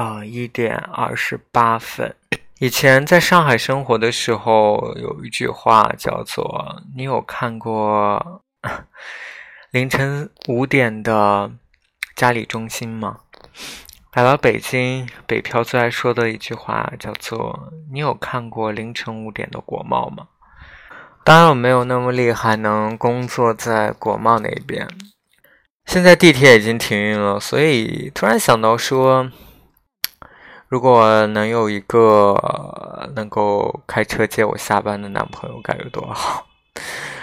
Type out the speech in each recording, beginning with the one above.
啊，一点二十八分。以前在上海生活的时候，有一句话叫做：“你有看过 凌晨五点的嘉里中心吗？”来到北京，北漂最爱说的一句话叫做：“你有看过凌晨五点的国贸吗？”当然，我没有那么厉害，能工作在国贸那边。现在地铁已经停运了，所以突然想到说。如果能有一个能够开车接我下班的男朋友，该有多好！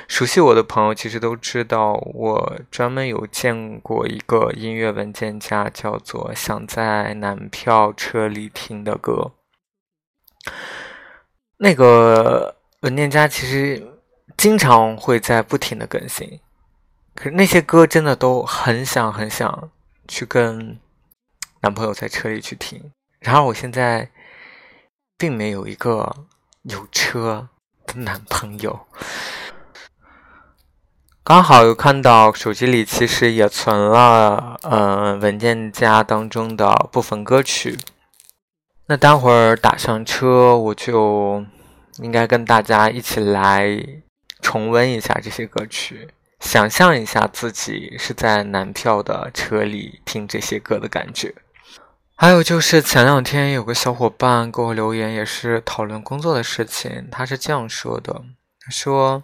熟悉我的朋友其实都知道，我专门有见过一个音乐文件夹，叫做“想在男票车里听的歌”。那个文件夹其实经常会在不停的更新，可是那些歌真的都很想很想去跟男朋友在车里去听。然而，我现在并没有一个有车的男朋友。刚好有看到手机里其实也存了，呃，文件夹当中的部分歌曲。那待会儿打上车，我就应该跟大家一起来重温一下这些歌曲，想象一下自己是在男票的车里听这些歌的感觉。还有就是前两天有个小伙伴给我留言，也是讨论工作的事情。他是这样说的：“他说，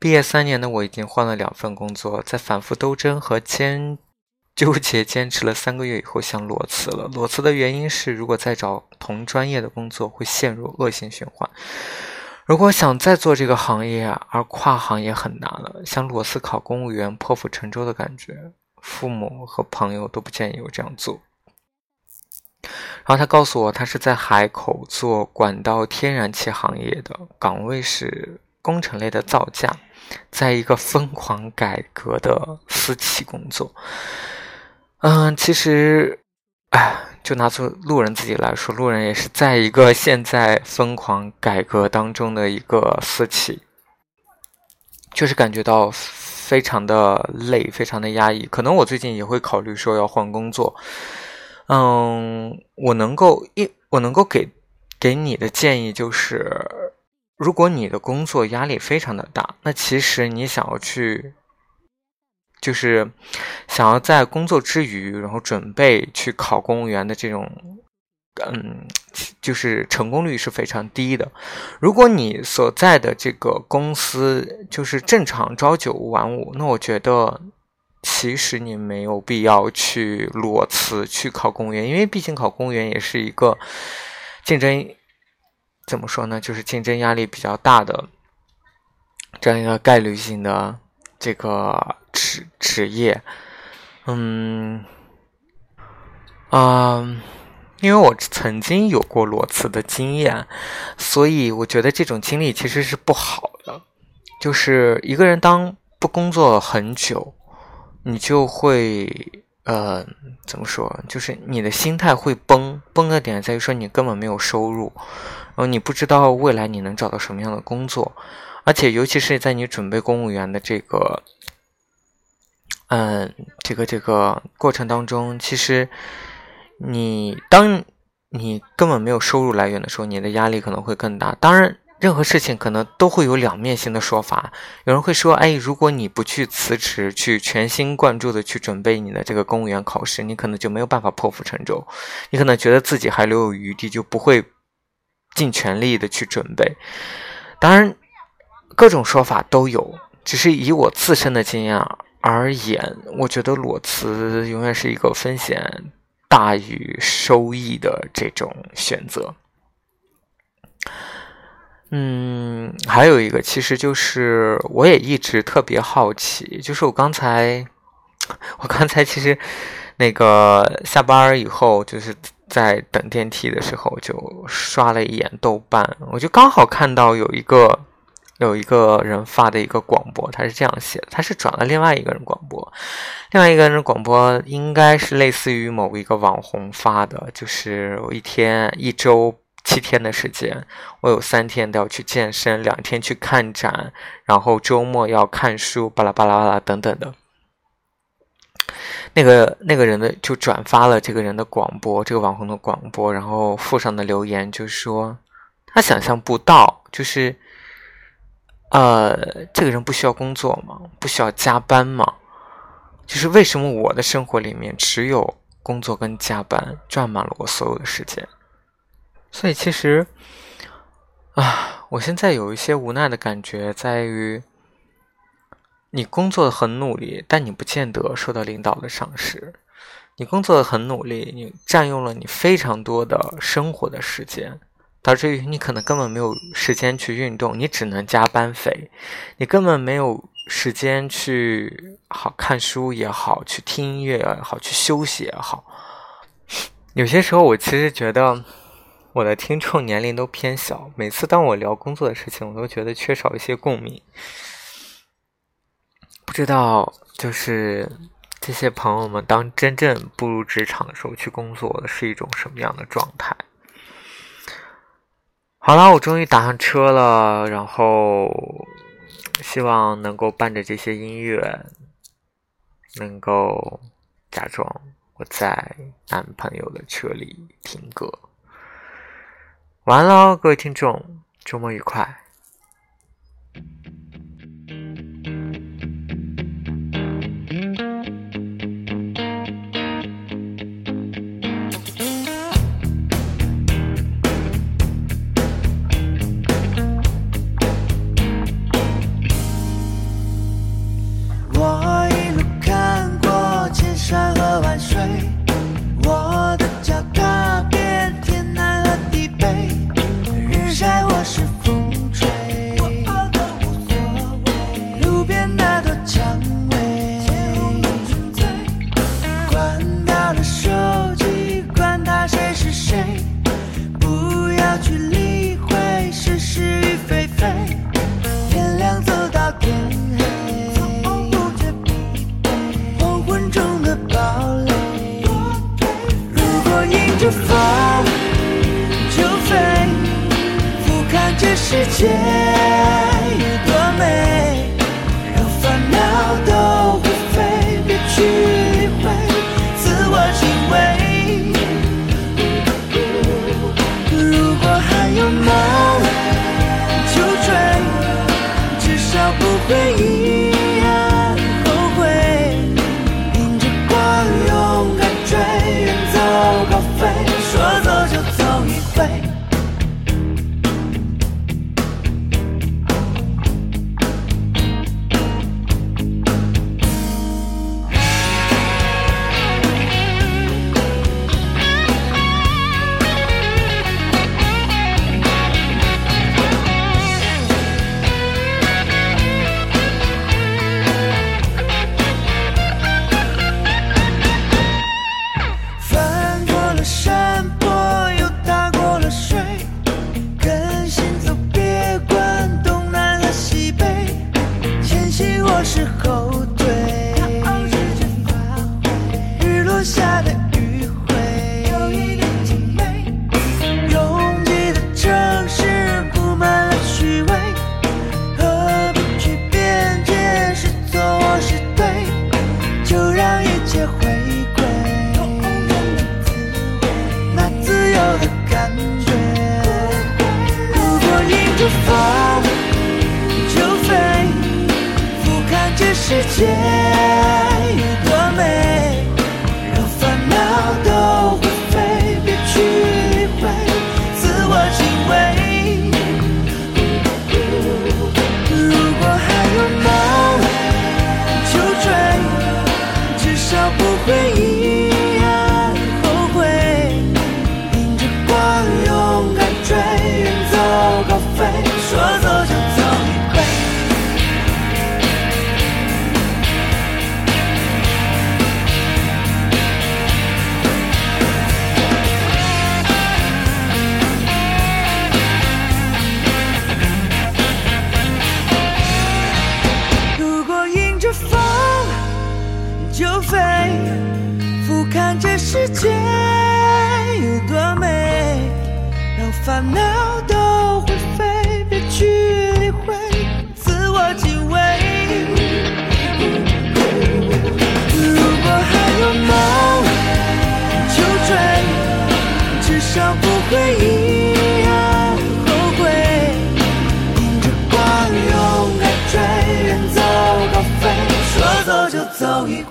毕业三年的我已经换了两份工作，在反复斗争和坚纠结坚持了三个月以后，想裸辞了。裸辞的原因是，如果再找同专业的工作，会陷入恶性循环。如果想再做这个行业，而跨行也很难了。想裸辞考公务员，破釜沉舟的感觉，父母和朋友都不建议我这样做。”然后他告诉我，他是在海口做管道天然气行业的，岗位是工程类的造价，在一个疯狂改革的私企工作。嗯，其实，哎，就拿出路人自己来说，路人也是在一个现在疯狂改革当中的一个私企，就是感觉到非常的累，非常的压抑。可能我最近也会考虑说要换工作。嗯，我能够一我能够给给你的建议就是，如果你的工作压力非常的大，那其实你想要去，就是想要在工作之余，然后准备去考公务员的这种，嗯，就是成功率是非常低的。如果你所在的这个公司就是正常朝九晚五，那我觉得。其实你没有必要去裸辞去考公务员，因为毕竟考公务员也是一个竞争，怎么说呢？就是竞争压力比较大的这样一个概率性的这个职职业。嗯，啊，因为我曾经有过裸辞的经验，所以我觉得这种经历其实是不好的。就是一个人当不工作很久。你就会，呃，怎么说？就是你的心态会崩，崩的点在于说你根本没有收入，然后你不知道未来你能找到什么样的工作，而且尤其是在你准备公务员的这个，嗯，这个这个过程当中，其实你当你根本没有收入来源的时候，你的压力可能会更大。当然。任何事情可能都会有两面性的说法。有人会说：“哎，如果你不去辞职，去全心贯注的去准备你的这个公务员考试，你可能就没有办法破釜沉舟。你可能觉得自己还留有余地，就不会尽全力的去准备。当然，各种说法都有。只是以我自身的经验而言，我觉得裸辞永远是一个风险大于收益的这种选择。”嗯，还有一个，其实就是我也一直特别好奇，就是我刚才，我刚才其实那个下班以后，就是在等电梯的时候就刷了一眼豆瓣，我就刚好看到有一个有一个人发的一个广播，他是这样写的，他是转了另外一个人广播，另外一个人广播应该是类似于某一个网红发的，就是我一天一周七天的时间，我有三天都要去健身，两天去看展，然后周末要看书，巴拉巴拉巴拉等等的。那个那个人的就转发了这个人的广播，这个网红的广播，然后附上的留言就说他想象不到，就是呃，这个人不需要工作吗？不需要加班吗？就是为什么我的生活里面只有工作跟加班占满了我所有的时间？所以其实啊，我现在有一些无奈的感觉在于。你工作的很努力，但你不见得受到领导的赏识。你工作的很努力，你占用了你非常多的生活的时间，导致于你可能根本没有时间去运动，你只能加班费。你根本没有时间去好看书也好，去听音乐也好，去休息也好。有些时候，我其实觉得我的听众年龄都偏小。每次当我聊工作的事情，我都觉得缺少一些共鸣。不知道，就是这些朋友们，当真正步入职场的时候，去工作的是一种什么样的状态？好了，我终于打上车了，然后希望能够伴着这些音乐，能够假装我在男朋友的车里听歌。完喽，各位听众，周末愉快。世界有多美世界有多美让烦恼都灰飞别去理会自我藉慰如果还有梦就追至少不会遗憾后悔。迎着光勇敢追远走高飞说走就走一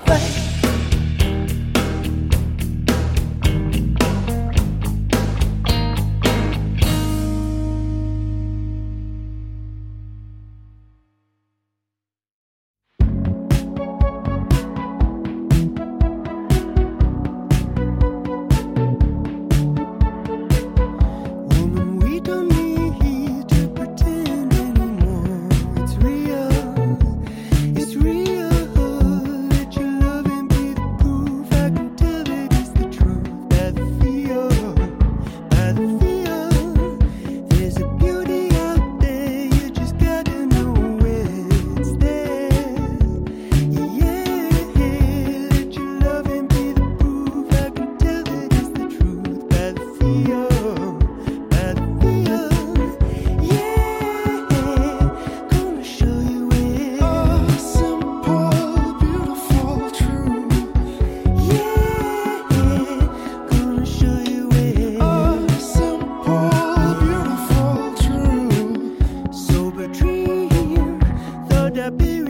be